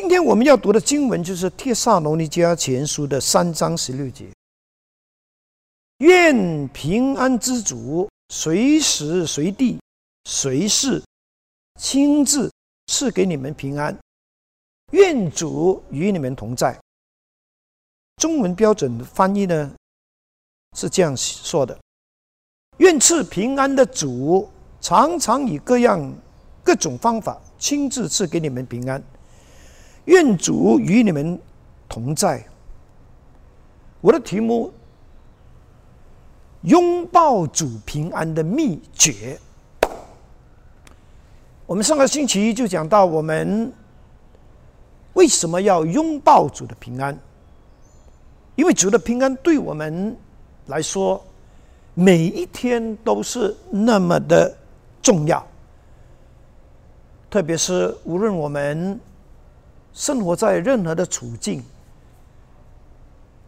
今天我们要读的经文就是《帖撒罗尼迦前书》的三章十六节。愿平安之主随时随地、随时亲自赐给你们平安。愿主与你们同在。中文标准的翻译呢是这样说的：愿赐平安的主常常以各样各种方法亲自赐给你们平安。愿主与你们同在。我的题目：拥抱主平安的秘诀。我们上个星期就讲到我们。为什么要拥抱主的平安？因为主的平安对我们来说，每一天都是那么的重要。特别是无论我们生活在任何的处境，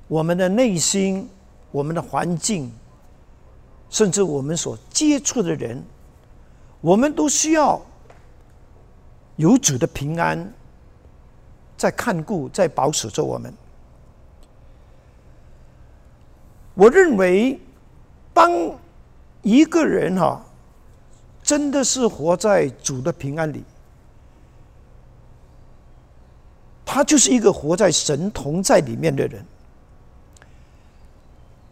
我们的内心、我们的环境，甚至我们所接触的人，我们都需要有主的平安。在看顾，在保守着我们。我认为，当一个人哈，真的是活在主的平安里，他就是一个活在神同在里面的人。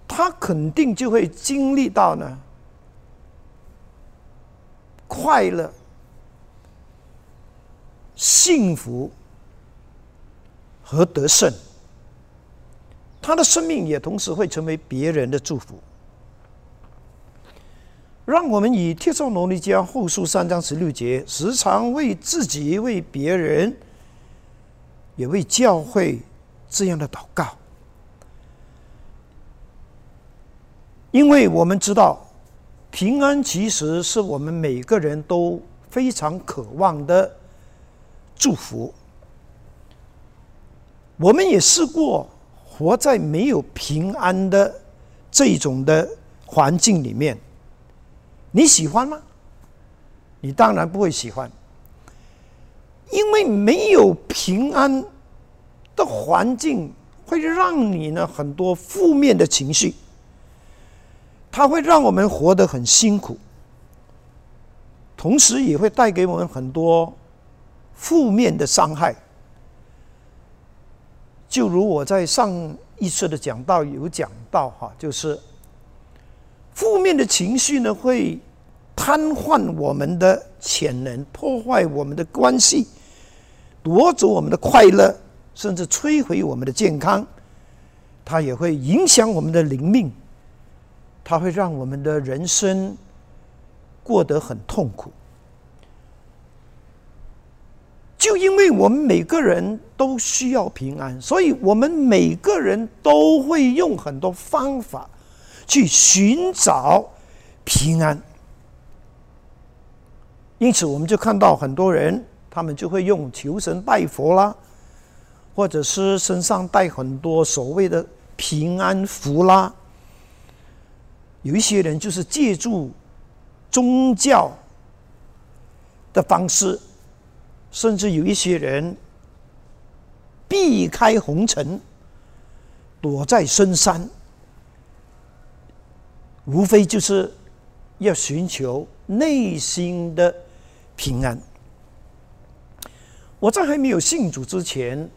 他肯定就会经历到呢，快乐、幸福。和得胜，他的生命也同时会成为别人的祝福。让我们以《帖撒罗尼迦后书》三章十六节，时常为自己、为别人，也为教会这样的祷告，因为我们知道，平安其实是我们每个人都非常渴望的祝福。我们也试过活在没有平安的这种的环境里面，你喜欢吗？你当然不会喜欢，因为没有平安的环境会让你呢很多负面的情绪，它会让我们活得很辛苦，同时也会带给我们很多负面的伤害。就如我在上一次的讲到有讲到哈，就是负面的情绪呢，会瘫痪我们的潜能，破坏我们的关系，夺走我们的快乐，甚至摧毁我们的健康。它也会影响我们的灵命，它会让我们的人生过得很痛苦。就因为我们每个人都需要平安，所以我们每个人都会用很多方法去寻找平安。因此，我们就看到很多人，他们就会用求神拜佛啦，或者是身上带很多所谓的平安符啦。有一些人就是借助宗教的方式。甚至有一些人避开红尘，躲在深山，无非就是要寻求内心的平安。我在还没有信主之前，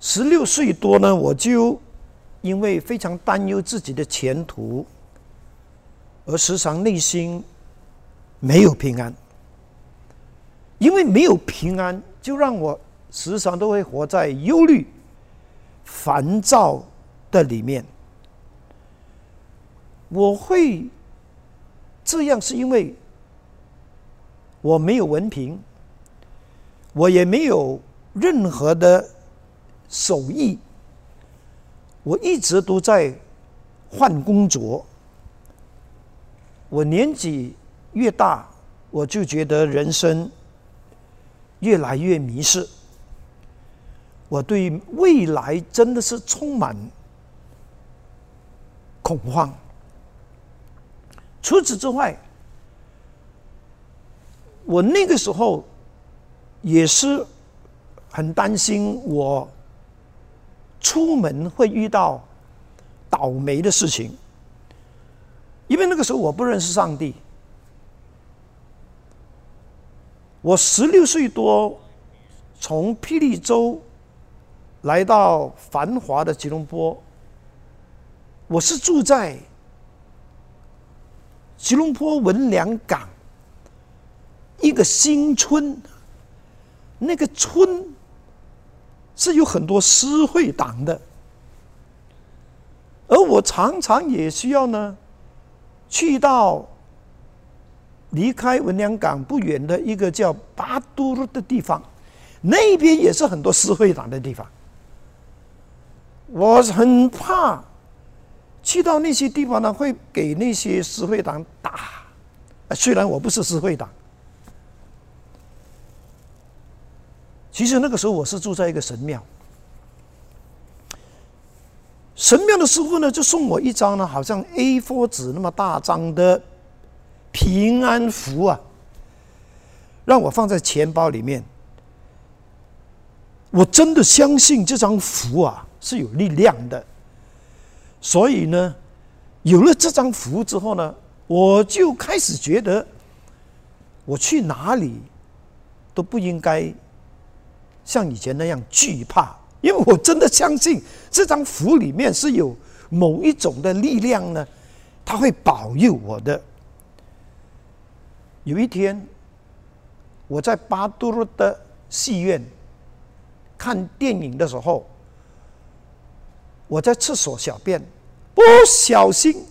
十六岁多呢，我就因为非常担忧自己的前途，而时常内心没有平安。因为没有平安，就让我时常都会活在忧虑、烦躁的里面。我会这样，是因为我没有文凭，我也没有任何的手艺，我一直都在换工作。我年纪越大，我就觉得人生。越来越迷失，我对未来真的是充满恐慌。除此之外，我那个时候也是很担心我出门会遇到倒霉的事情，因为那个时候我不认识上帝。我十六岁多，从霹雳州来到繁华的吉隆坡。我是住在吉隆坡文良港一个新村，那个村是有很多私会党的，而我常常也需要呢去到。离开文良港不远的一个叫巴都的地方，那边也是很多私会党的地方。我很怕去到那些地方呢，会给那些私会党打。虽然我不是私会党，其实那个时候我是住在一个神庙，神庙的师傅呢就送我一张呢，好像 A4 纸那么大张的。平安符啊，让我放在钱包里面。我真的相信这张符啊是有力量的，所以呢，有了这张符之后呢，我就开始觉得，我去哪里都不应该像以前那样惧怕，因为我真的相信这张符里面是有某一种的力量呢，它会保佑我的。有一天，我在巴杜鲁的戏院看电影的时候，我在厕所小便，不小心，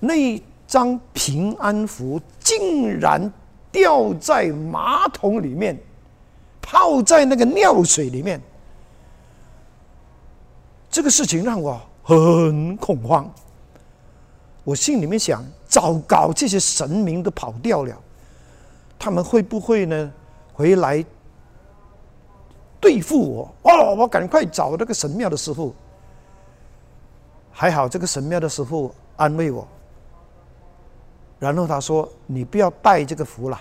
那张平安符竟然掉在马桶里面，泡在那个尿水里面。这个事情让我很恐慌，我心里面想。糟糕，这些神明都跑掉了，他们会不会呢？回来对付我？哦，我赶快找那个神庙的师傅。还好，这个神庙的师傅安慰我，然后他说：“你不要带这个符了，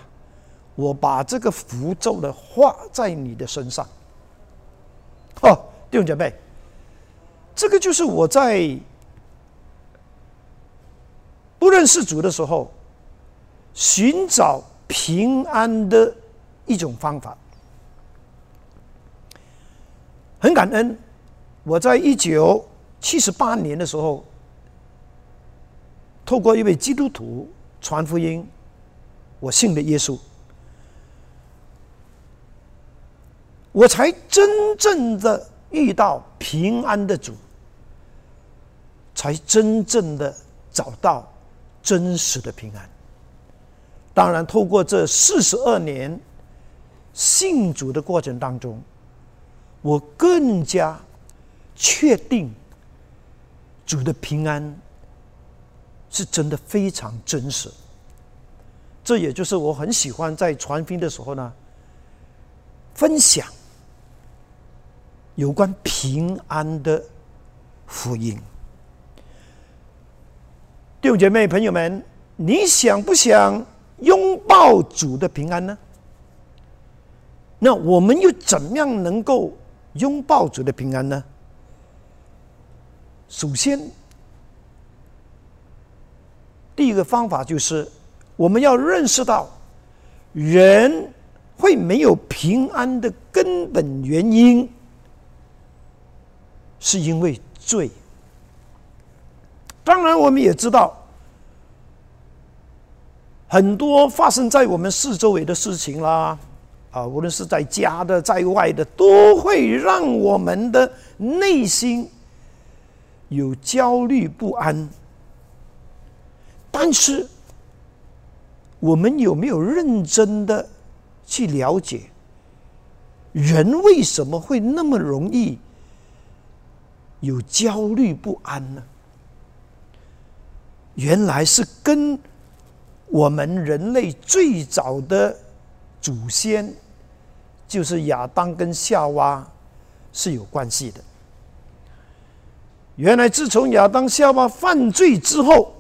我把这个符咒呢画在你的身上。”哦，弟兄姐妹，这个就是我在。不认识主的时候，寻找平安的一种方法。很感恩，我在一九七十八年的时候，透过一位基督徒传福音，我信了耶稣，我才真正的遇到平安的主，才真正的找到。真实的平安。当然，透过这四十二年信主的过程当中，我更加确定主的平安是真的非常真实。这也就是我很喜欢在传福音的时候呢，分享有关平安的福音。弟兄姐妹、朋友们，你想不想拥抱主的平安呢？那我们又怎样能够拥抱主的平安呢？首先，第一个方法就是我们要认识到，人会没有平安的根本原因，是因为罪。当然，我们也知道，很多发生在我们四周围的事情啦，啊，无论是在家的、在外的，都会让我们的内心有焦虑不安。但是，我们有没有认真的去了解，人为什么会那么容易有焦虑不安呢？原来是跟我们人类最早的祖先，就是亚当跟夏娃是有关系的。原来自从亚当夏娃犯罪之后，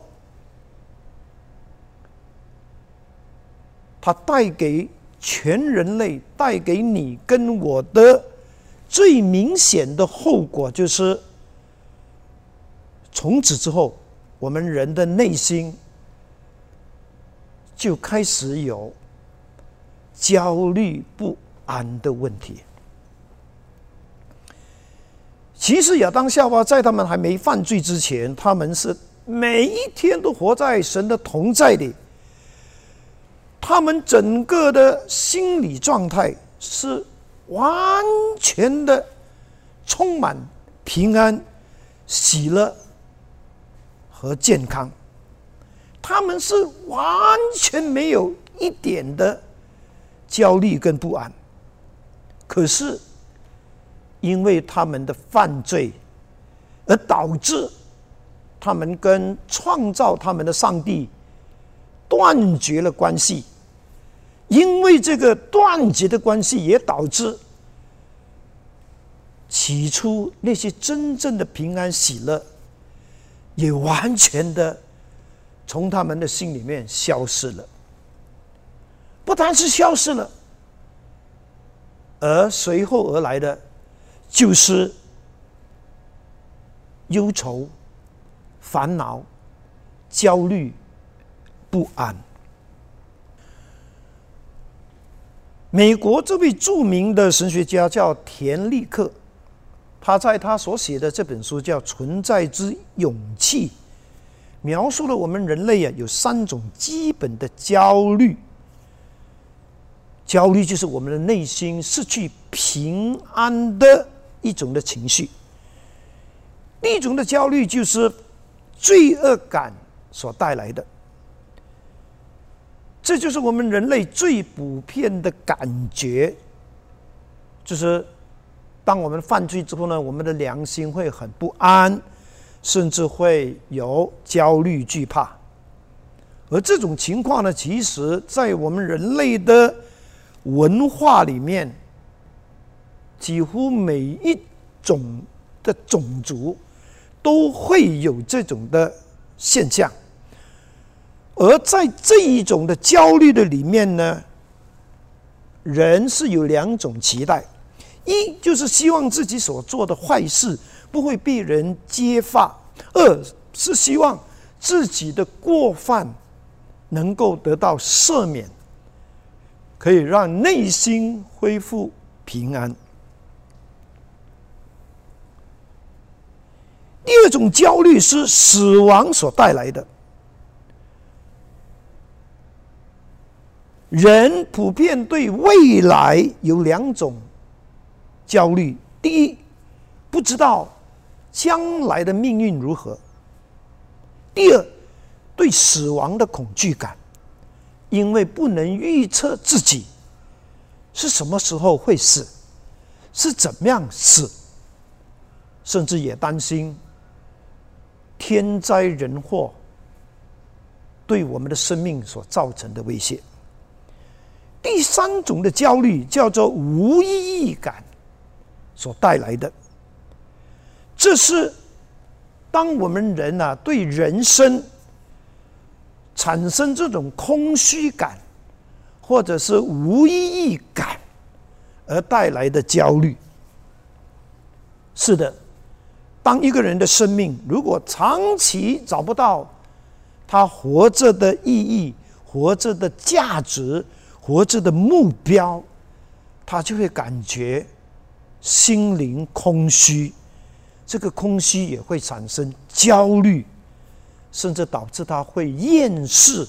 他带给全人类带给你跟我的最明显的后果，就是从此之后，我们人的内心就开始有焦虑不安的问题。其实亚当夏娃在他们还没犯罪之前，他们是每一天都活在神的同在里。他们整个的心理状态是完全的充满平安、喜乐和健康。他们是完全没有一点的焦虑跟不安。可是。因为他们的犯罪，而导致他们跟创造他们的上帝断绝了关系。因为这个断绝的关系，也导致起初那些真正的平安喜乐，也完全的从他们的心里面消失了。不单是消失了，而随后而来的。就是忧愁、烦恼、焦虑、不安。美国这位著名的神学家叫田立克，他在他所写的这本书叫《存在之勇气》，描述了我们人类啊有三种基本的焦虑。焦虑就是我们的内心失去平安的。一种的情绪，第一种的焦虑就是罪恶感所带来的，这就是我们人类最普遍的感觉，就是当我们犯罪之后呢，我们的良心会很不安，甚至会有焦虑、惧怕，而这种情况呢，其实在我们人类的文化里面。几乎每一种的种族都会有这种的现象，而在这一种的焦虑的里面呢，人是有两种期待：一就是希望自己所做的坏事不会被人揭发；二是希望自己的过犯能够得到赦免，可以让内心恢复平安。第二种焦虑是死亡所带来的。人普遍对未来有两种焦虑：第一，不知道将来的命运如何；第二，对死亡的恐惧感，因为不能预测自己是什么时候会死，是怎么样死，甚至也担心。天灾人祸对我们的生命所造成的威胁。第三种的焦虑叫做无意义感所带来的，这是当我们人啊对人生产生这种空虚感或者是无意义感而带来的焦虑。是的。当一个人的生命如果长期找不到他活着的意义、活着的价值、活着的目标，他就会感觉心灵空虚。这个空虚也会产生焦虑，甚至导致他会厌世，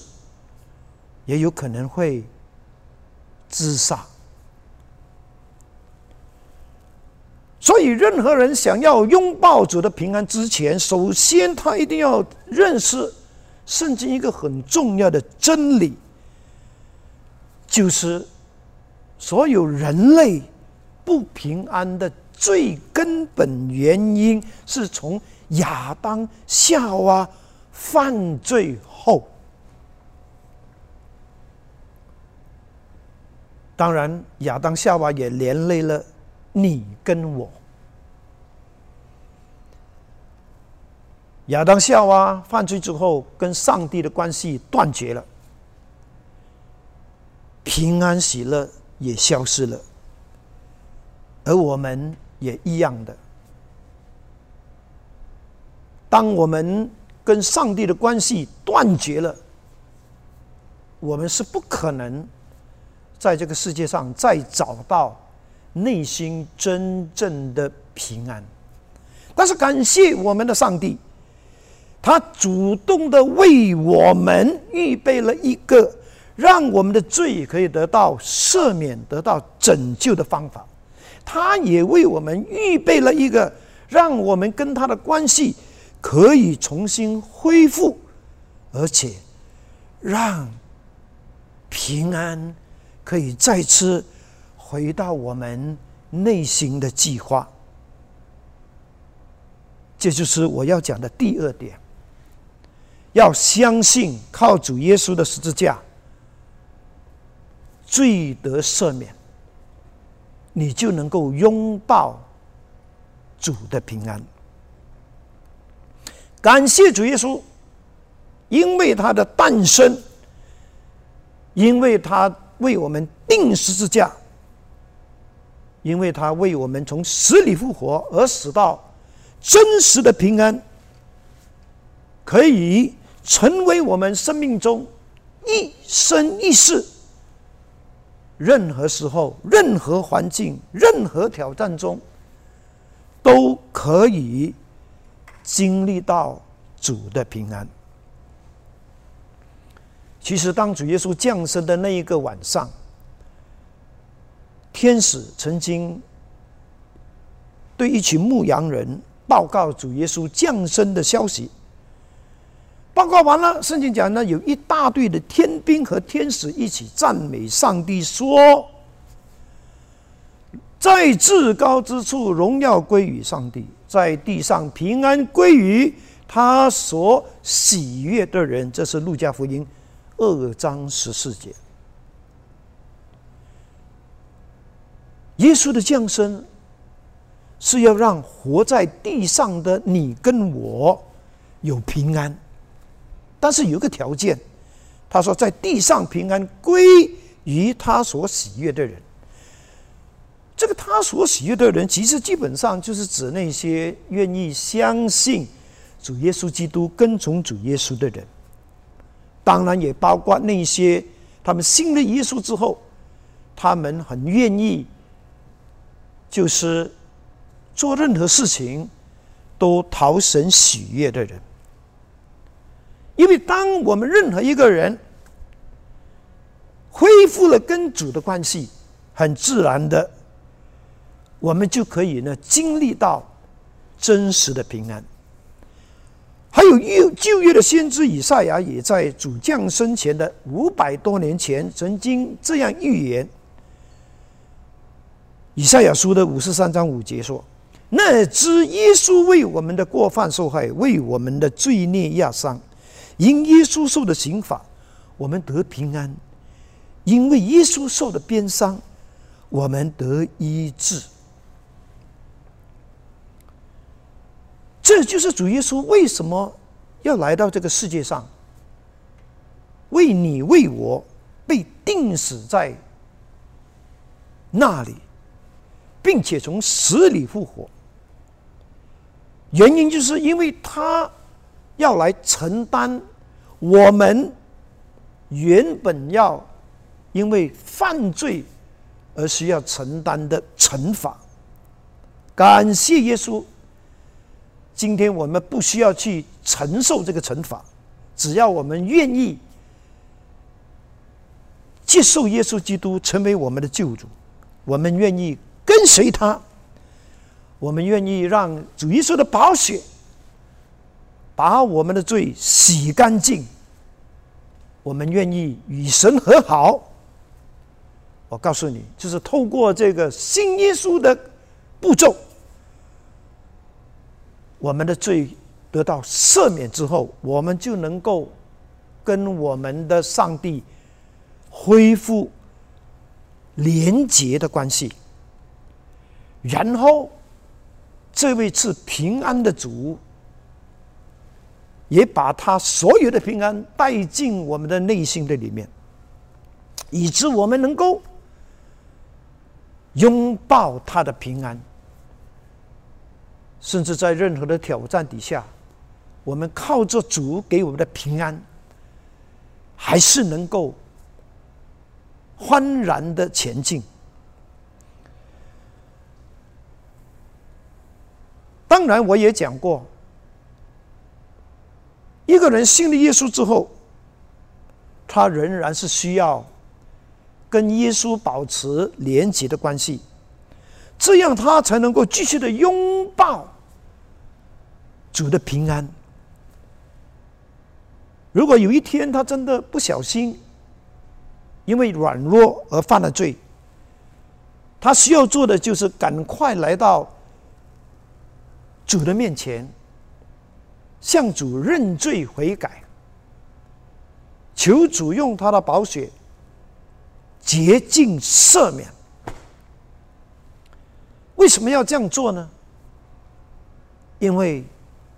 也有可能会自杀。所以，任何人想要拥抱主的平安之前，首先他一定要认识圣经一个很重要的真理，就是所有人类不平安的最根本原因，是从亚当夏娃犯罪后。当然，亚当夏娃也连累了。你跟我，亚当夏娃犯罪之后，跟上帝的关系断绝了。平安喜乐也消失了，而我们也一样的。当我们跟上帝的关系断绝了，我们是不可能在这个世界上再找到内心真正的平安。但是感谢我们的上帝，他主动的为我们预备了一个让我们的罪可以得到赦免、得到拯救的方法。他也为我们预备了一个让我们跟他的关系。可以重新恢复，而且让平安可以再次回到我们内心的计划。这就是我要讲的第二点：要相信靠主耶稣的十字架，罪得赦免，你就能够拥抱主的平安。感谢主耶稣，因为他的诞生，因为他为我们定十字架，因为他为我们从死里复活而使到真实的平安，可以成为我们生命中一生一世，任何时候、任何环境、任何挑战中，都可以。经历到主的平安。其实，当主耶稣降生的那一个晚上，天使曾经对一群牧羊人报告主耶稣降生的消息。报告完了，圣经讲呢，有一大队的天兵和天使一起赞美上帝，说：“在至高之处，荣耀归于上帝。”在地上平安归于他所喜悦的人，这是路加福音二章十四节。耶稣的降生是要让活在地上的你跟我有平安，但是有个条件，他说在地上平安归于他所喜悦的人。这个他所喜悦的人，其实基本上就是指那些愿意相信主耶稣基督、跟从主耶稣的人。当然，也包括那些他们信了耶稣之后，他们很愿意，就是做任何事情都讨神喜悦的人。因为当我们任何一个人恢复了跟主的关系，很自然的。我们就可以呢经历到真实的平安。还有旧旧约的先知以赛亚也在主降生前的五百多年前曾经这样预言。以赛亚书的五十三章五节说：“那知耶稣为我们的过犯受害，为我们的罪孽压伤，因耶稣受的刑罚，我们得平安；因为耶稣受的鞭伤，我们得医治。”这就是主耶稣为什么要来到这个世界上，为你为我被钉死在那里，并且从死里复活。原因就是因为他要来承担我们原本要因为犯罪而需要承担的惩罚。感谢耶稣。今天我们不需要去承受这个惩罚，只要我们愿意接受耶稣基督成为我们的救主，我们愿意跟随他，我们愿意让主耶稣的宝血把我们的罪洗干净，我们愿意与神和好。我告诉你，就是透过这个新耶稣的步骤。我们的罪得到赦免之后，我们就能够跟我们的上帝恢复连结的关系。然后，这位是平安的主，也把他所有的平安带进我们的内心的里面。以致我们能够拥抱他的平安，甚至在任何的挑战底下，我们靠着主给我们的平安，还是能够欢然的前进。当然，我也讲过，一个人信了耶稣之后，他仍然是需要跟耶稣保持连结的关系，这样他才能够继续的拥抱主的平安。如果有一天他真的不小心，因为软弱而犯了罪，他需要做的就是赶快来到。主的面前，向主认罪悔改，求主用他的宝血洁净赦免。为什么要这样做呢？因为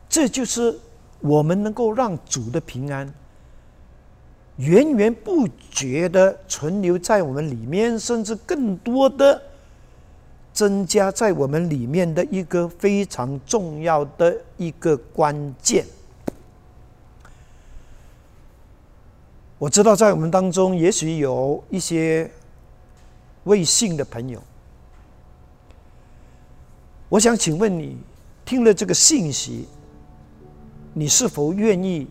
这就是我们能够让主的平安源源不绝的存留在我们里面，甚至更多的。增加在我们里面的一个非常重要的一个关键。我知道在我们当中，也许有一些未信的朋友，我想请问你，听了这个信息，你是否愿意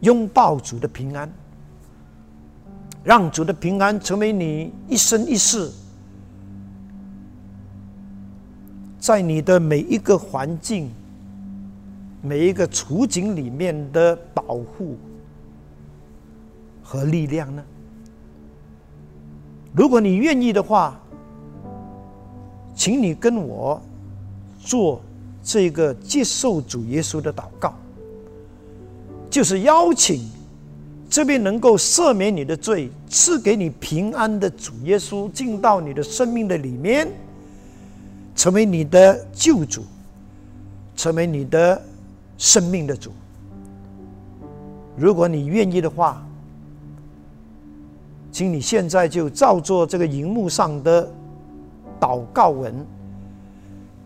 拥抱主的平安，让主的平安成为你一生一世？在你的每一个环境、每一个处境里面的保护和力量呢？如果你愿意的话，请你跟我做这个接受主耶稣的祷告，就是邀请这边能够赦免你的罪、赐给你平安的主耶稣进到你的生命的里面。成为你的救主，成为你的生命的主。如果你愿意的话，请你现在就照做这个荧幕上的祷告文，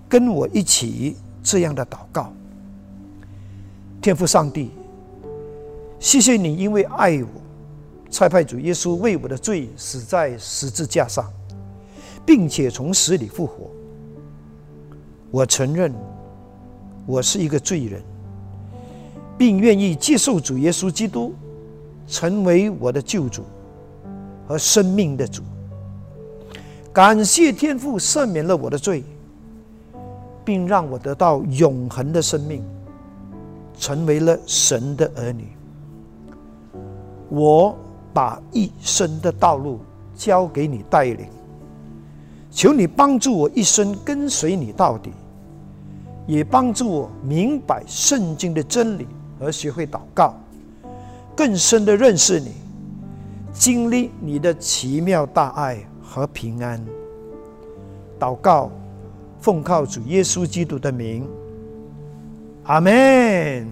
跟我一起这样的祷告。天父上帝，谢谢你，因为爱我，差派主耶稣为我的罪死在十字架上，并且从死里复活。我承认我是一个罪人，并愿意接受主耶稣基督成为我的救主和生命的主。感谢天父赦免了我的罪，并让我得到永恒的生命，成为了神的儿女。我把一生的道路交给你带领。求你帮助我一生跟随你到底，也帮助我明白圣经的真理，而学会祷告，更深的认识你，经历你的奇妙大爱和平安。祷告，奉靠主耶稣基督的名，阿门。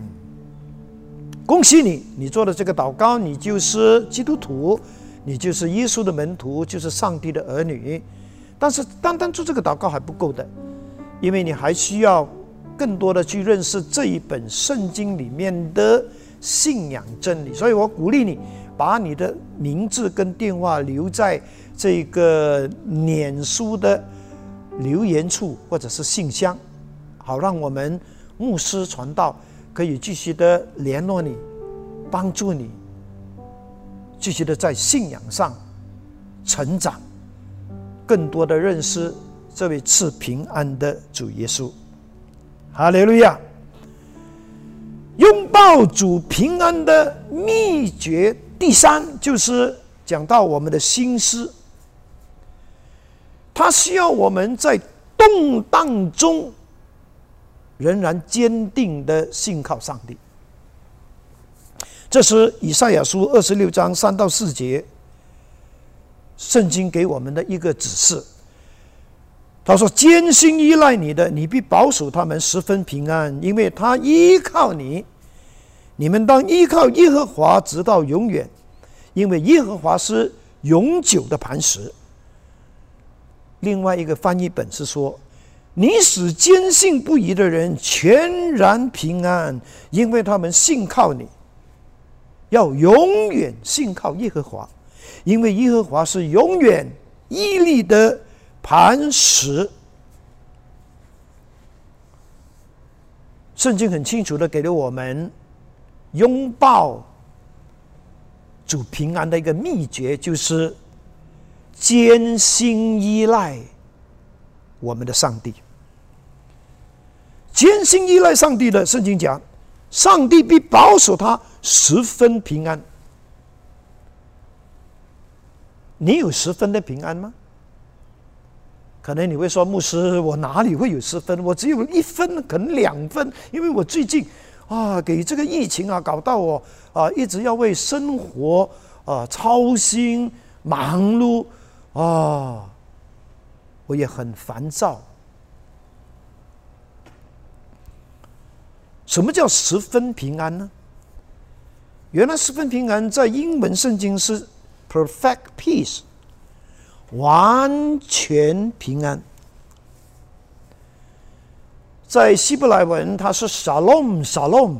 恭喜你，你做的这个祷告，你就是基督徒，你就是耶稣的门徒，就是上帝的儿女。但是单单做这个祷告还不够的，因为你还需要更多的去认识这一本圣经里面的信仰真理。所以我鼓励你把你的名字跟电话留在这个脸书的留言处或者是信箱，好让我们牧师传道可以继续的联络你，帮助你继续的在信仰上成长。更多的认识这位赐平安的主耶稣，哈利路亚！拥抱主平安的秘诀，第三就是讲到我们的心思，他需要我们在动荡中仍然坚定的信靠上帝。这是以赛亚书二十六章三到四节。圣经给我们的一个指示，他说：“艰辛依赖你的，你必保守他们十分平安，因为他依靠你。你们当依靠耶和华直到永远，因为耶和华是永久的磐石。另外一个翻译本是说：“你使坚信不疑的人全然平安，因为他们信靠你。要永远信靠耶和华，因为耶和华是永远屹立的磐石。”圣经很清楚的给了我们拥抱主平安的一个秘诀，就是艰辛依赖我们的上帝。艰辛依赖上帝的圣经讲，上帝必保守他十分平安。你有十分的平安吗？可能你会说，牧师，我哪里会有十分？我只有一分，可能两分，因为我最近啊，给这个疫情啊，搞到我啊，一直要为生活啊操心、忙碌啊，我也很烦躁。什么叫十分平安呢？原来十分平安在英文圣经是 perfect peace。完全平安，在希伯来文，它是 shalom shalom，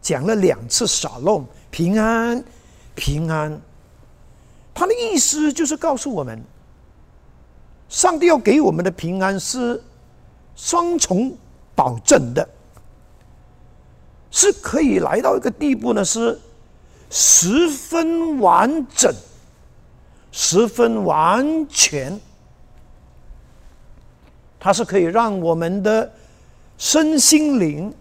讲了两次 shalom 平安平安，它的意思就是告诉我们，上帝要给我们的平安是双重保证的，是可以来到一个地步呢，是十分完整。十分完全，它是可以让我们的身心灵，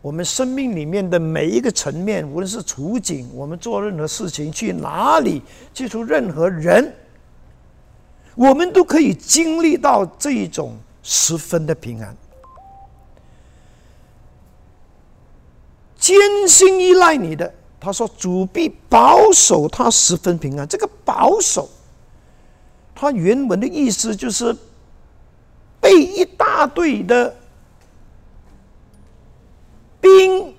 我们生命里面的每一个层面，无论是处境，我们做任何事情，去哪里接触任何人，我们都可以经历到这一种十分的平安。艰辛依赖你的。他说：“主必保守他十分平安。”这个“保守”，他原文的意思就是被一大队的兵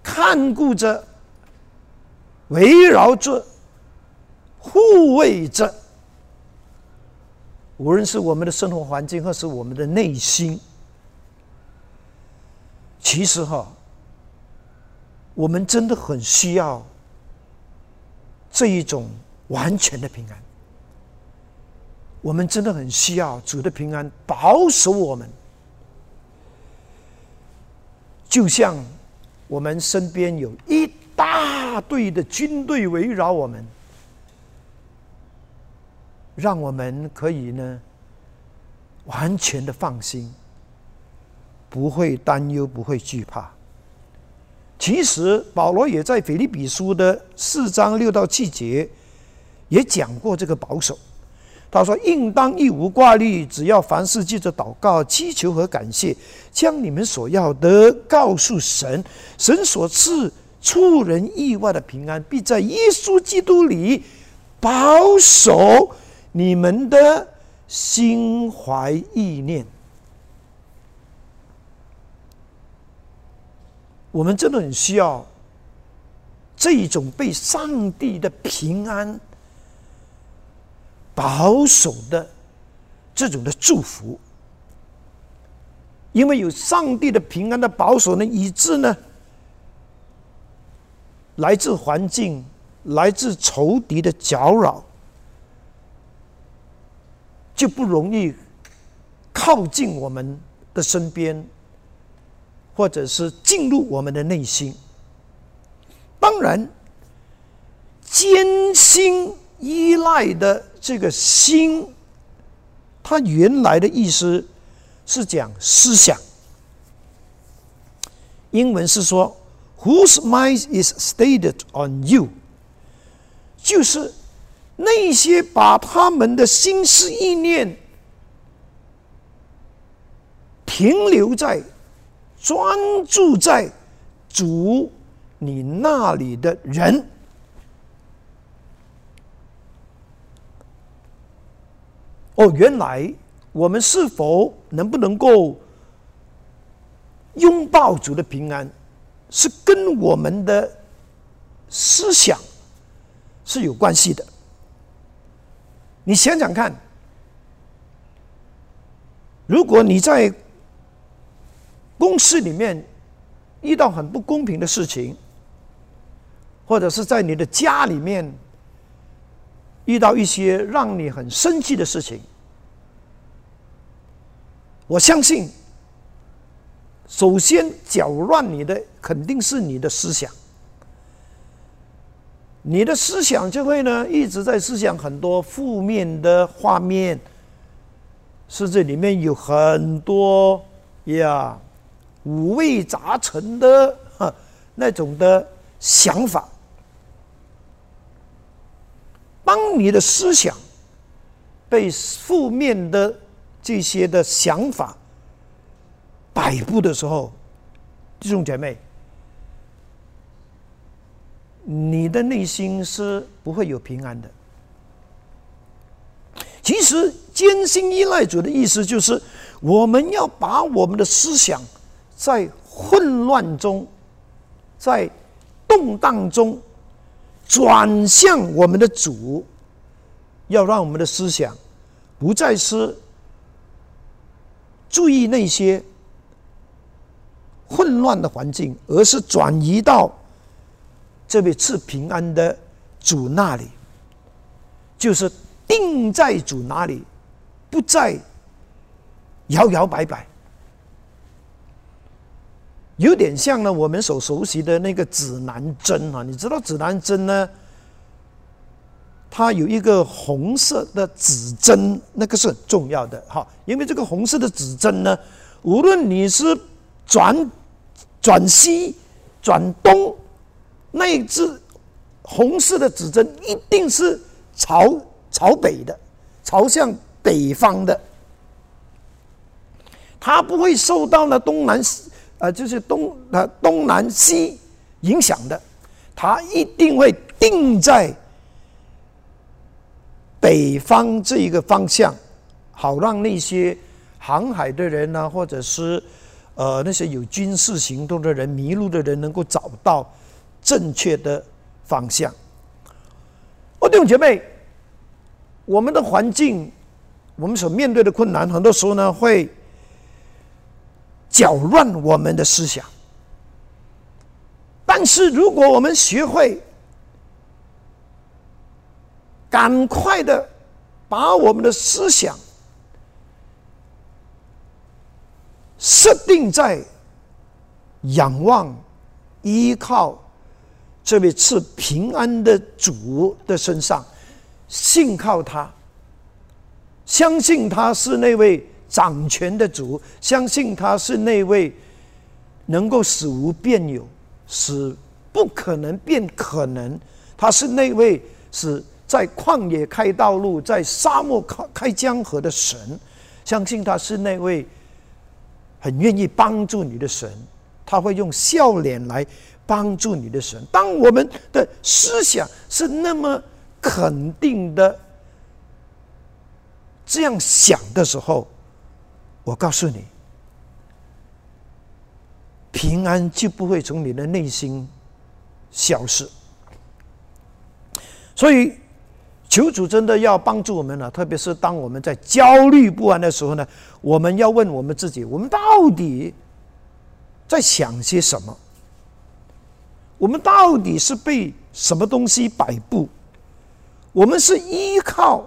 看顾着、围绕着、护卫着，无论是我们的生活环境，或是我们的内心。其实，哈。我们真的很需要这一种完全的平安。我们真的很需要主的平安保守我们，就像我们身边有一大队的军队围绕我们，让我们可以呢完全的放心，不会担忧，不会惧怕。其实保罗也在腓立比书的四章六到七节也讲过这个保守。他说：“应当一无挂虑，只要凡事记着祷告、祈求和感谢，将你们所要的告诉神。神所赐出人意外的平安，必在耶稣基督里保守你们的心怀意念。”我们真的很需要这种被上帝的平安保守的这种的祝福，因为有上帝的平安的保守呢，以致呢，来自环境、来自仇敌的搅扰，就不容易靠近我们的身边。或者是进入我们的内心。当然，艰辛依赖的这个心，它原来的意思是讲思想。英文是说，Whose mind is stated on you？就是那些把他们的心思意念停留在。专注在主你那里的人，哦，原来我们是否能不能够拥抱主的平安，是跟我们的思想是有关系的。你想想看，如果你在公司里面遇到很不公平的事情，或者是在你的家里面遇到一些让你很生气的事情，我相信，首先搅乱你的肯定是你的思想。你的思想就会呢一直在思想很多负面的画面，甚至里面有很多呀五味杂陈的那种的想法。当你的思想被负面的这些的想法摆布的时候，弟兄姐妹。你的内心是不会有平安的。其实，艰辛依赖主的意思就是，我们要把我们的思想在混乱中、在动荡中转向我们的主，要让我们的思想不再是注意那些混乱的环境，而是转移到。这位赐平安的主那里，就是定在主那里，不再摇摇摆摆。有点像呢，我们所熟悉的那个指南针啊，你知道指南针呢？它有一个红色的指针，那个是很重要的哈，因为这个红色的指针呢，无论你是转转西、转东。那一只红色的指针一定是朝朝北的，朝向北方的，它不会受到了东南西啊，就是东啊东南西影响的，它一定会定在北方这一个方向，好让那些航海的人呢，或者是呃那些有军事行动的人、迷路的人能够找到。正确的方向，哦，弟兄姐妹，我们的环境，我们所面对的困难，很多时候呢会搅乱我们的思想。但是，如果我们学会赶快的把我们的思想设定在仰望、依靠。这位赐平安的主的身上，信靠他，相信他是那位掌权的主，相信他是那位能够使无变有，使不可能变可能，他是那位是在旷野开道路，在沙漠开开江河的神，相信他是那位很愿意帮助你的神，他会用笑脸来。帮助你的神，当我们的思想是那么肯定的这样想的时候，我告诉你，平安就不会从你的内心消失。所以，求主真的要帮助我们了，特别是当我们在焦虑不安的时候呢，我们要问我们自己：我们到底在想些什么？我们到底是被什么东西摆布？我们是依靠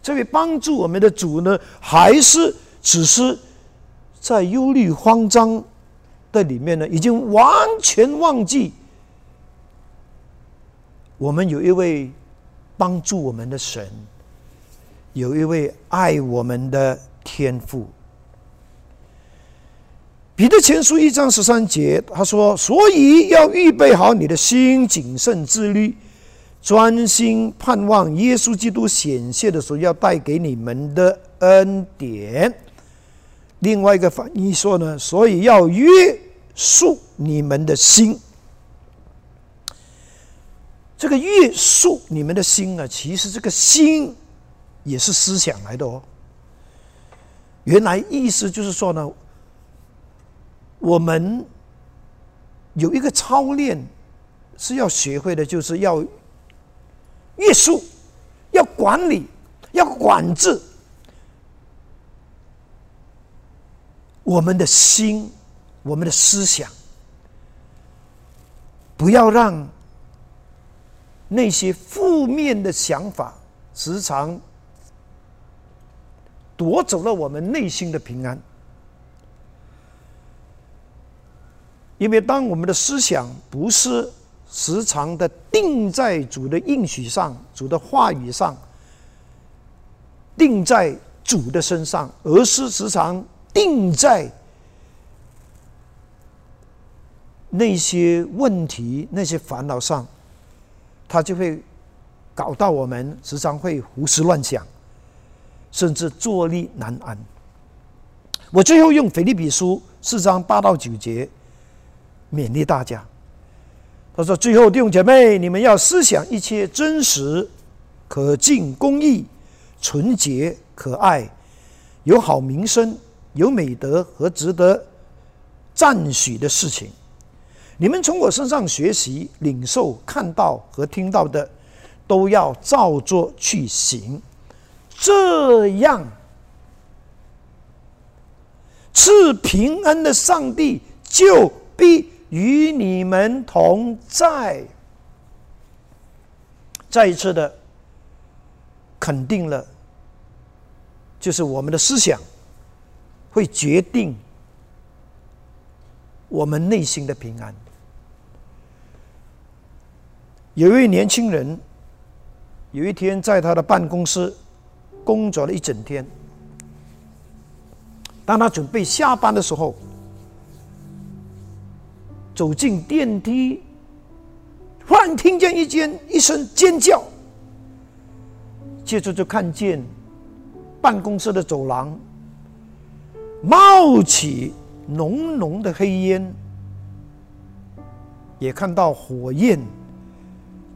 这位帮助我们的主呢，还是只是在忧虑慌张的里面呢？已经完全忘记我们有一位帮助我们的神，有一位爱我们的天父。彼得前书一章十三节，他说：“所以要预备好你的心，谨慎自律，专心盼望耶稣基督显现的时候要带给你们的恩典。”另外一个翻译说呢：“所以要约束你们的心。”这个约束你们的心啊，其实这个心也是思想来的哦。原来意思就是说呢。我们有一个操练是要学会的，就是要约束、要管理、要管制我们的心、我们的思想，不要让那些负面的想法时常夺走了我们内心的平安。因为当我们的思想不是时常的定在主的应许上、主的话语上，定在主的身上，而是时常定在那些问题、那些烦恼上，他就会搞到我们时常会胡思乱想，甚至坐立难安。我最后用腓立比书四章八到九节。勉励大家，他说：“最后弟兄姐妹，你们要思想一切真实、可敬、公义、纯洁、可爱，有好名声、有美德和值得赞许的事情。你们从我身上学习、领受、看到和听到的，都要照做去行。这样，赐平安的上帝就必。”与你们同在，再一次的肯定了，就是我们的思想会决定我们内心的平安。有一位年轻人，有一天在他的办公室工作了一整天，当他准备下班的时候。走进电梯，忽然听见一间一声尖叫，接着就看见办公室的走廊冒起浓浓的黑烟，也看到火焰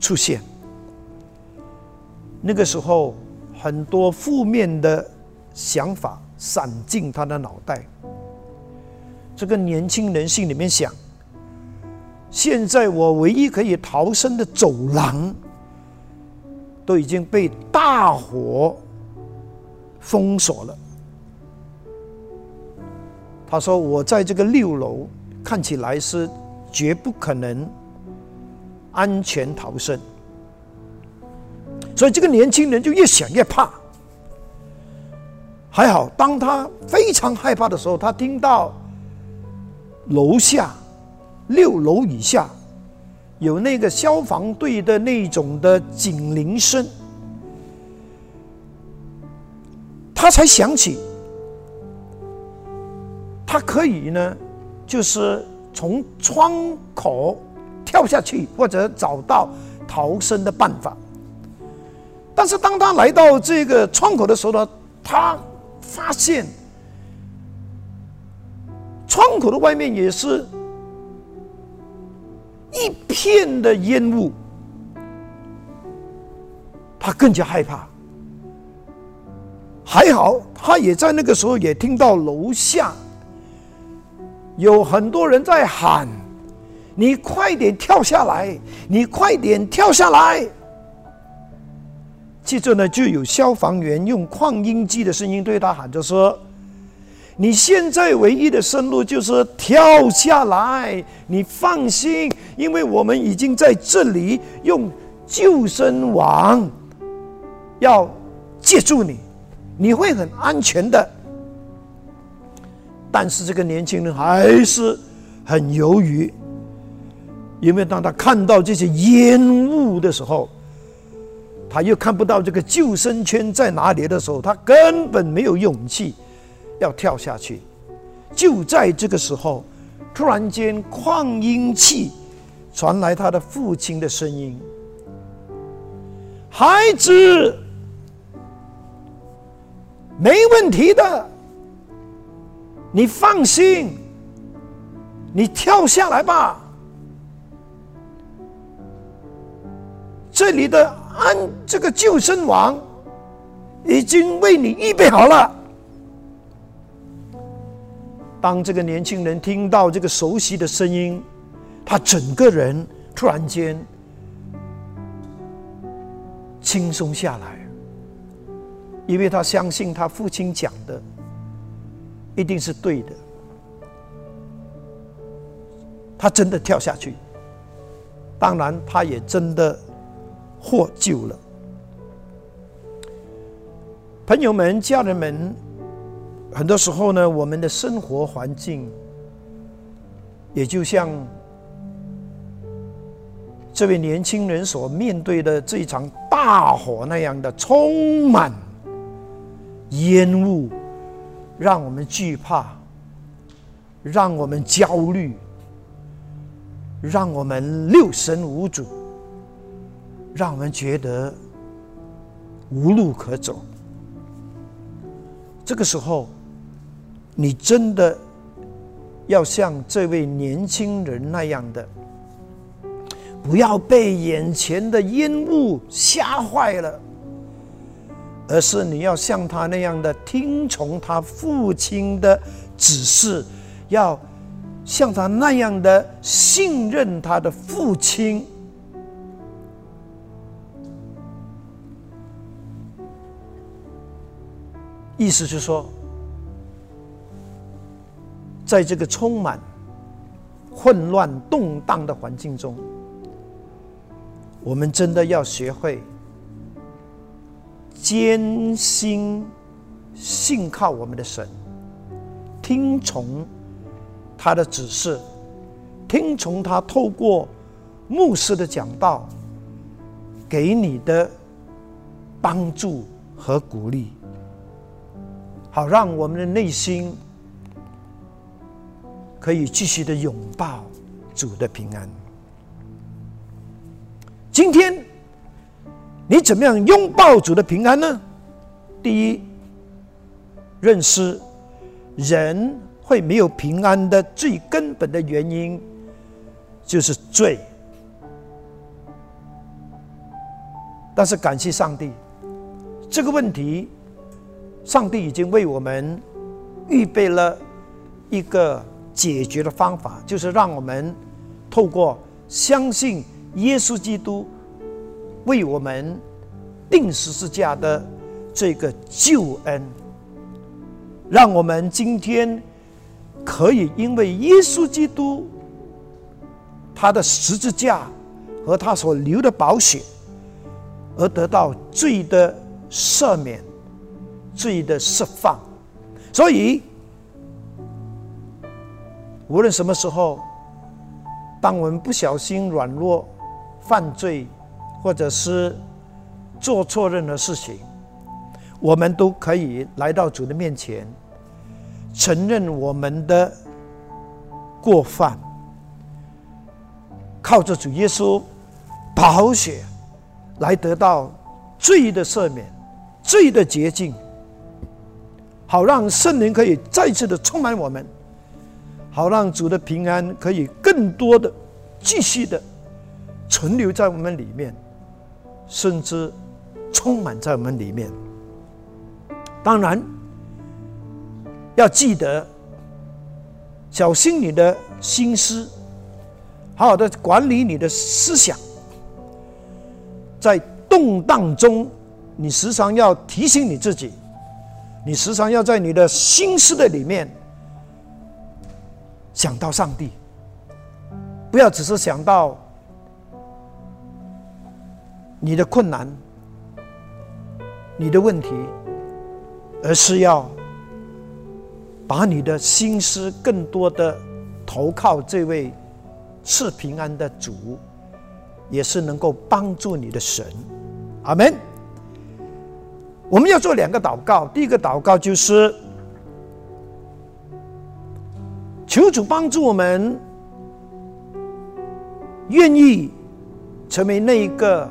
出现。那个时候，很多负面的想法闪进他的脑袋。这个年轻人心里面想。现在我唯一可以逃生的走廊都已经被大火封锁了。他说：“我在这个六楼，看起来是绝不可能安全逃生。”所以这个年轻人就越想越怕。还好，当他非常害怕的时候，他听到楼下。六楼以下有那个消防队的那种的警铃声，他才想起，他可以呢，就是从窗口跳下去，或者找到逃生的办法。但是当他来到这个窗口的时候呢，他发现窗口的外面也是。一片的烟雾，他更加害怕。还好，他也在那个时候也听到楼下有很多人在喊：“你快点跳下来！你快点跳下来！”接着呢，就有消防员用扩音机的声音对他喊着说。你现在唯一的生路就是跳下来。你放心，因为我们已经在这里用救生网要接住你，你会很安全的。但是这个年轻人还是很犹豫，因为当他看到这些烟雾的时候，他又看不到这个救生圈在哪里的时候，他根本没有勇气。要跳下去，就在这个时候，突然间扩音器传来他的父亲的声音：“孩子，没问题的，你放心，你跳下来吧，这里的安这个救生网已经为你预备好了。”当这个年轻人听到这个熟悉的声音，他整个人突然间轻松下来，因为他相信他父亲讲的一定是对的。他真的跳下去，当然，他也真的获救了。朋友们、家人们，很多时候呢，我们的生活环境也就像这位年轻人所面对的这一场大火那样的，充满烟雾，让我们惧怕，让我们焦虑。让我们六神无主，让我们觉得无路可走。这个时候，你真的要像这位年轻人那样的，不要被眼前的烟雾吓坏了，而是你要像他那样的听从他父亲的指示，要。像他那样的信任他的父亲，意思是说，在这个充满混乱动荡的环境中，我们真的要学会艰辛信靠我们的神，听从。他的指示，听从他透过牧师的讲道给你的帮助和鼓励，好让我们的内心可以继续的拥抱主的平安。今天你怎么样拥抱主的平安呢？第一，认识人。会没有平安的最根本的原因，就是罪。但是感谢上帝，这个问题，上帝已经为我们预备了一个解决的方法，就是让我们透过相信耶稣基督为我们定十字架的这个救恩，让我们今天。可以因为耶稣基督他的十字架和他所流的宝血，而得到罪的赦免、罪的释放。所以，无论什么时候，当我们不小心软弱、犯罪，或者是做错任何事情，我们都可以来到主的面前。承认我们的过犯，靠着主耶稣宝血来得到罪的赦免、罪的洁净，好让圣灵可以再次的充满我们，好让主的平安可以更多的继续的存留在我们里面，甚至充满在我们里面。当然。要记得，小心你的心思，好好的管理你的思想。在动荡中，你时常要提醒你自己，你时常要在你的心思的里面想到上帝，不要只是想到你的困难、你的问题，而是要。把你的心思更多的投靠这位赐平安的主，也是能够帮助你的神。阿门。我们要做两个祷告，第一个祷告就是求主帮助我们，愿意成为那一个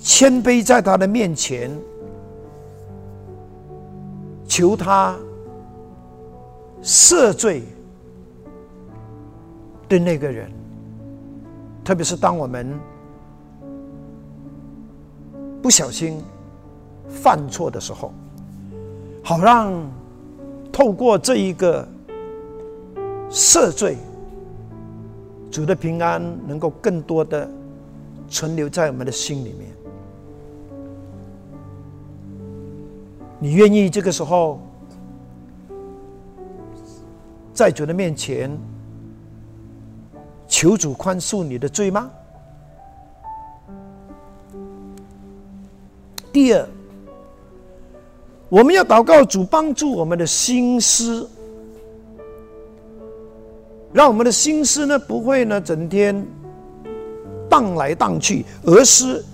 谦卑在他的面前。求他赦罪的那个人，特别是当我们不小心犯错的时候，好让透过这一个赦罪，主的平安能够更多的存留在我们的心里面。你愿意这个时候在主的面前求主宽恕你的罪吗？第二，我们要祷告主帮助我们的心思，让我们的心思呢不会呢整天荡来荡去，而是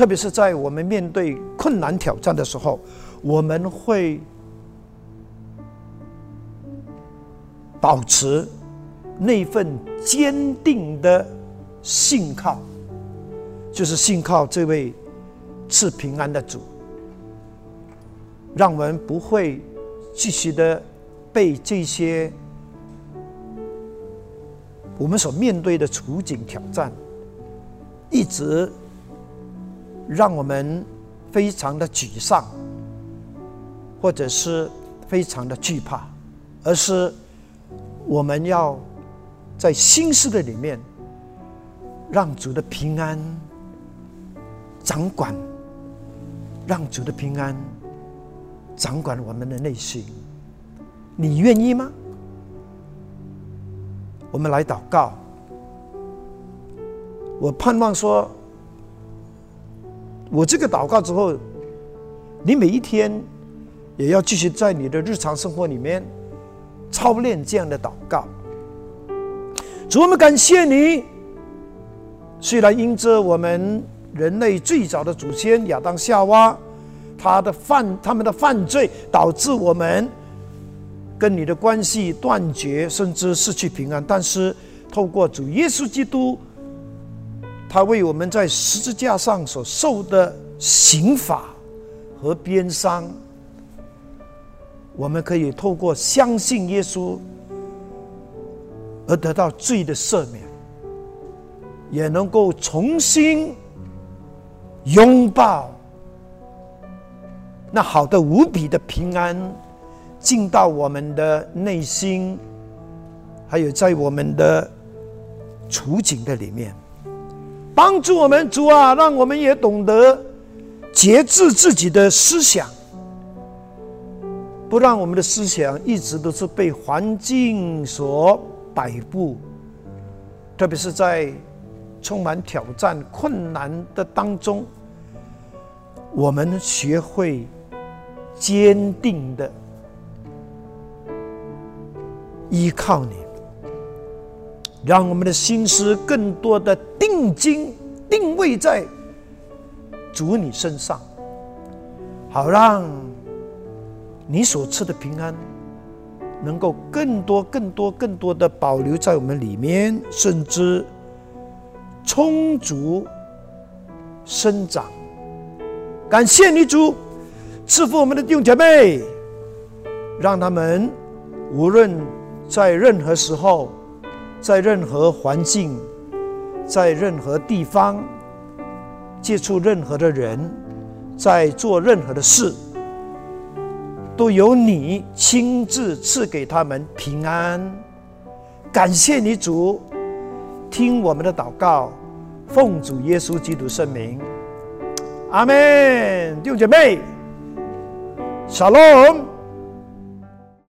特别是在我们面对困难挑战的时候，我们会保持那份坚定的信靠，就是信靠这位。赐平安的主，让我们不会继续的被这些我们所面对的处境挑战，一直让我们非常的沮丧，或者是非常的惧怕，而是我们要在心思的里面，让主的平安掌管。让主的平安掌管我们的内心，你愿意吗？我们来祷告。我盼望说，我这个祷告之后，你每一天也要继续在你的日常生活里面操练这样的祷告。主，我们感谢你，虽然因着我们。人类最早的祖先亚当夏娃，他的犯他们的犯罪导致我们跟你的关系断绝，甚至失去平安。但是透过主耶稣基督，他为我们在十字架上所受的刑罚和鞭伤，我们可以透过相信耶稣而得到罪的赦免，也能够重新。拥抱那好的无比的平安，进到我们的内心，还有在我们的处境的里面，帮助我们主啊，让我们也懂得节制自己的思想，不让我们的思想一直都是被环境所摆布，特别是在。充满挑战、困难的当中，我们学会坚定的依靠你，让我们的心思更多的定睛定位在主你身上，好让你所赐的平安能够更多、更多、更多的保留在我们里面，甚至。充足生长，感谢你主赐福我们的弟兄姐妹，让他们无论在任何时候，在任何环境，在任何地方接触任何的人，在做任何的事，都由你亲自赐给他们平安。感谢你主。听我们的祷告，奉主耶稣基督圣名，阿门。弟兄姐妹，小龙。